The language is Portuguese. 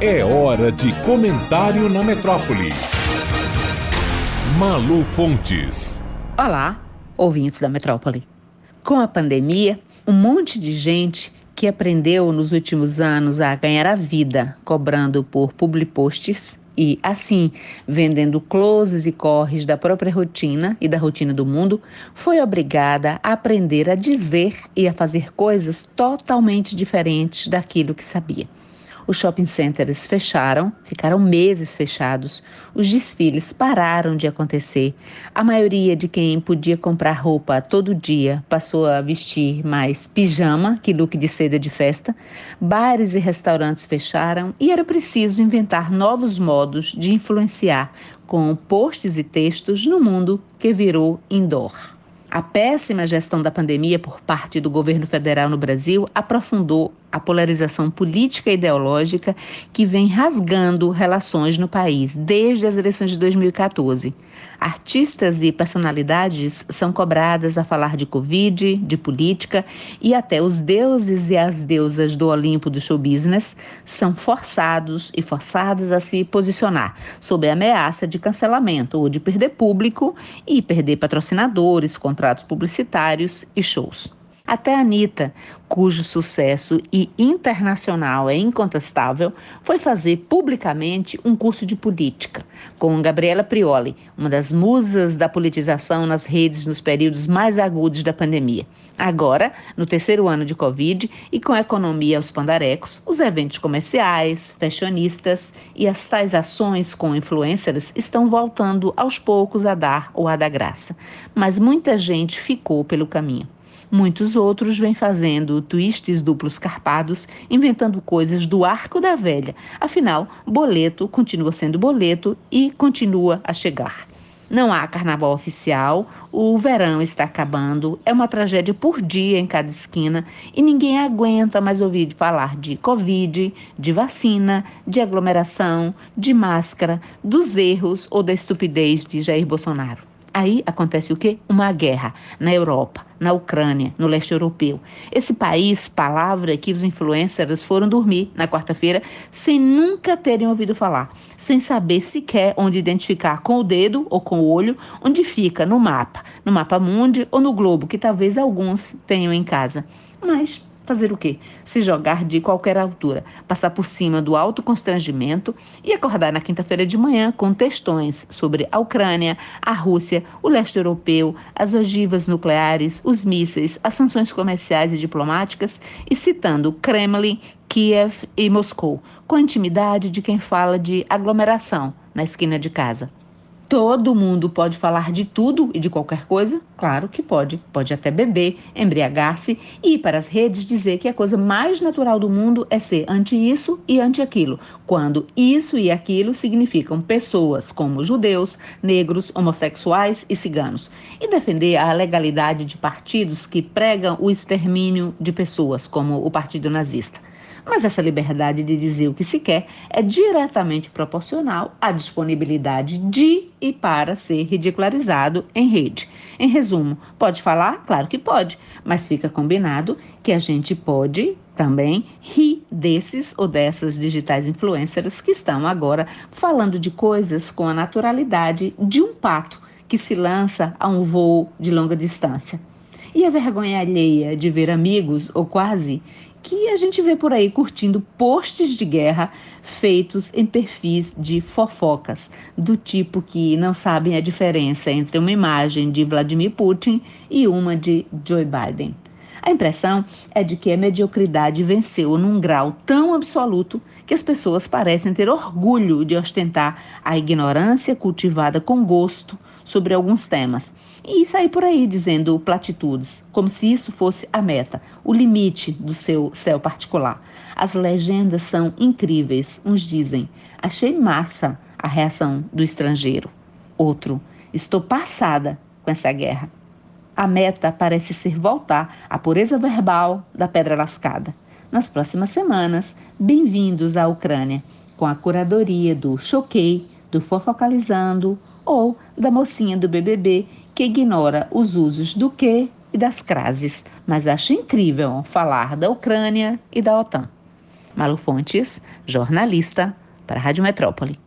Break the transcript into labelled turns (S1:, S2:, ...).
S1: É hora de comentário na metrópole. Malu Fontes.
S2: Olá, ouvintes da metrópole. Com a pandemia, um monte de gente que aprendeu nos últimos anos a ganhar a vida cobrando por public posts e, assim, vendendo closes e corres da própria rotina e da rotina do mundo, foi obrigada a aprender a dizer e a fazer coisas totalmente diferentes daquilo que sabia. Os shopping centers fecharam, ficaram meses fechados. Os desfiles pararam de acontecer. A maioria de quem podia comprar roupa todo dia passou a vestir mais pijama que look de seda de festa. Bares e restaurantes fecharam e era preciso inventar novos modos de influenciar com posts e textos no mundo que virou indoor. A péssima gestão da pandemia por parte do governo federal no Brasil aprofundou a polarização política e ideológica que vem rasgando relações no país desde as eleições de 2014. Artistas e personalidades são cobradas a falar de Covid, de política e até os deuses e as deusas do Olimpo do show business são forçados e forçadas a se posicionar sob a ameaça de cancelamento ou de perder público e perder patrocinadores, contratos publicitários e shows. Até a Anitta, cujo sucesso e internacional é incontestável, foi fazer publicamente um curso de política com Gabriela Prioli, uma das musas da politização nas redes nos períodos mais agudos da pandemia. Agora, no terceiro ano de Covid e com a economia aos pandarecos, os eventos comerciais, fashionistas e as tais ações com influencers estão voltando aos poucos a dar o ar da graça. Mas muita gente ficou pelo caminho. Muitos outros vêm fazendo twists duplos carpados, inventando coisas do arco da velha. Afinal, boleto continua sendo boleto e continua a chegar. Não há carnaval oficial, o verão está acabando, é uma tragédia por dia em cada esquina e ninguém aguenta mais ouvir falar de Covid, de vacina, de aglomeração, de máscara, dos erros ou da estupidez de Jair Bolsonaro. Aí acontece o quê? Uma guerra na Europa, na Ucrânia, no leste europeu. Esse país, palavra que os influencers foram dormir na quarta-feira sem nunca terem ouvido falar, sem saber sequer onde identificar com o dedo ou com o olho onde fica no mapa, no mapa mundi ou no globo que talvez alguns tenham em casa. Mas Fazer o quê? Se jogar de qualquer altura, passar por cima do alto constrangimento e acordar na quinta-feira de manhã com textões sobre a Ucrânia, a Rússia, o leste europeu, as ogivas nucleares, os mísseis, as sanções comerciais e diplomáticas e citando Kremlin, Kiev e Moscou, com a intimidade de quem fala de aglomeração na esquina de casa. Todo mundo pode falar de tudo e de qualquer coisa? Claro que pode. Pode até beber, embriagar-se e ir para as redes dizer que a coisa mais natural do mundo é ser anti isso e anti aquilo, quando isso e aquilo significam pessoas como judeus, negros, homossexuais e ciganos. E defender a legalidade de partidos que pregam o extermínio de pessoas, como o Partido Nazista. Mas essa liberdade de dizer o que se quer é diretamente proporcional à disponibilidade de e para ser ridicularizado em rede. Em resumo, pode falar? Claro que pode, mas fica combinado que a gente pode também rir desses ou dessas digitais influencers que estão agora falando de coisas com a naturalidade de um pato que se lança a um voo de longa distância. E a vergonha alheia de ver amigos, ou quase, que a gente vê por aí curtindo posts de guerra feitos em perfis de fofocas, do tipo que não sabem a diferença entre uma imagem de Vladimir Putin e uma de Joe Biden. A impressão é de que a mediocridade venceu num grau tão absoluto que as pessoas parecem ter orgulho de ostentar a ignorância cultivada com gosto sobre alguns temas e sair por aí dizendo platitudes, como se isso fosse a meta, o limite do seu céu particular. As legendas são incríveis. Uns dizem: achei massa a reação do estrangeiro. Outro: estou passada com essa guerra. A meta parece ser voltar à pureza verbal da pedra lascada. Nas próximas semanas, bem-vindos à Ucrânia, com a curadoria do Choquei, do Fofocalizando ou da mocinha do BBB que ignora os usos do que e das crases, mas acha incrível falar da Ucrânia e da OTAN. Malu Fontes, jornalista para a Rádio Metrópole.